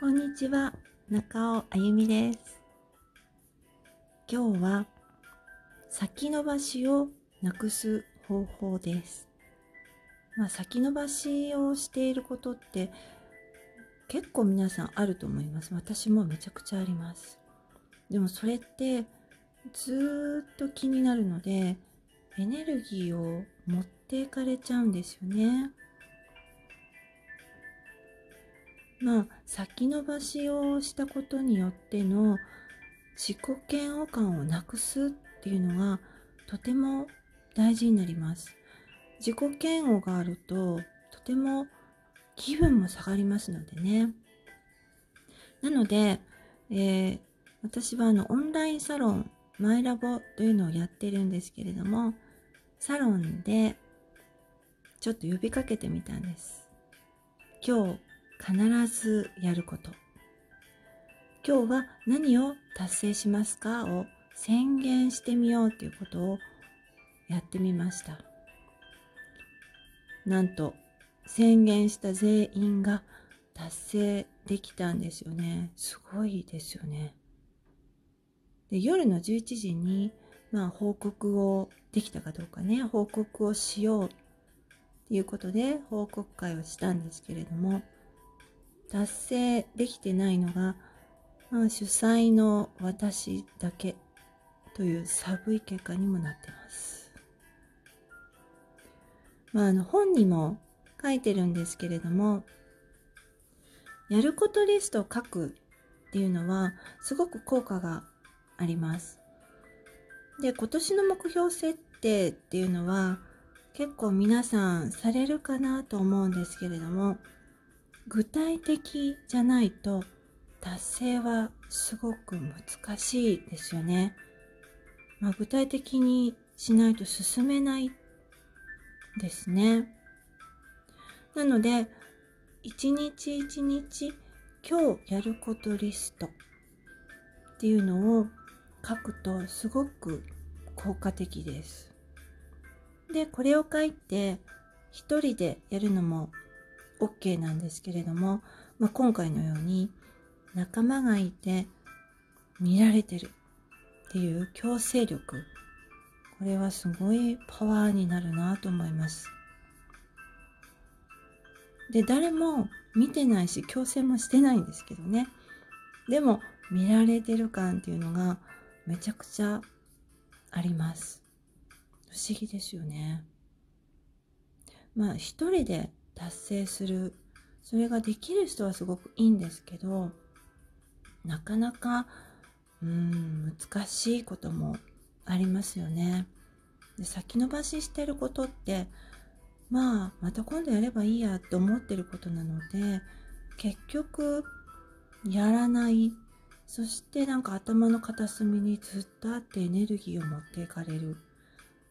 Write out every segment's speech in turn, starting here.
こんにちは、中尾あゆみです。今日は先延ばしをなくす方法です。まあ、先延ばしをしていることって結構皆さんあると思います。私もめちゃくちゃあります。でもそれってずーっと気になるのでエネルギーを持っていかれちゃうんですよね。まあ先延ばしをしたことによっての自己嫌悪感をなくすっていうのがとても大事になります。自己嫌悪があるととても気分も下がりますのでね。なので、えー私はあのオンラインサロンマイラボというのをやってるんですけれどもサロンでちょっと呼びかけてみたんです。今日必ずやること。今日は何を達成しますかを宣言してみようということをやってみました。なんと宣言した全員が達成できたんですよね。すごいですよね。で夜の11時に、まあ、報告をできたかどうかね報告をしようっていうことで報告会をしたんですけれども達成できてないのが、まあ、主催の私だけという寒い結果にもなってます。まあ、あの本にも書いてるんですけれどもやることリストを書くっていうのはすごく効果があります。で、今年の目標設定っていうのは結構皆さんされるかなと思うんですけれども、具体的じゃないと達成はすごく難しいですよね。まあ、具体的にしないと進めないですね。なので、一日一日今日やることリストっていうのを書くとすごく効果的です。で、これを書いて一人でやるのも OK なんですけれども、まあ、今回のように仲間がいて見られてるっていう強制力、これはすごいパワーになるなと思います。で、誰も見てないし強制もしてないんですけどね。でも見られてる感っていうのがめちゃくちゃあります。不思議ですよね。まあ一人で達成する、それができる人はすごくいいんですけど、なかなか、うん、難しいこともありますよね。で先延ばししてることって、まあ、また今度やればいいやって思ってることなので、結局、やらないそしてなんか頭の片隅にずっとあってエネルギーを持っていかれる。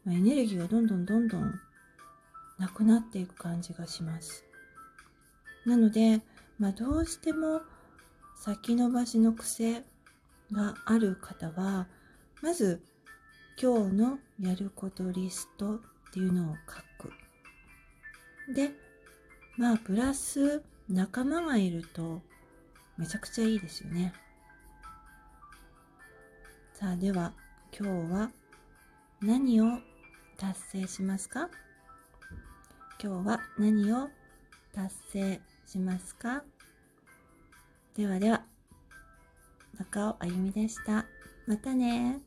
まあエネルギーがどんどんどんどんなくなっていく感じがします。なので、まあどうしても先延ばしの癖がある方は、まず今日のやることリストっていうのを書く。で、まあプラス仲間がいるとめちゃくちゃいいですよね。さあでは今日は何を達成しますか？今日は何を達成しますか？ではでは中尾あゆみでした。またね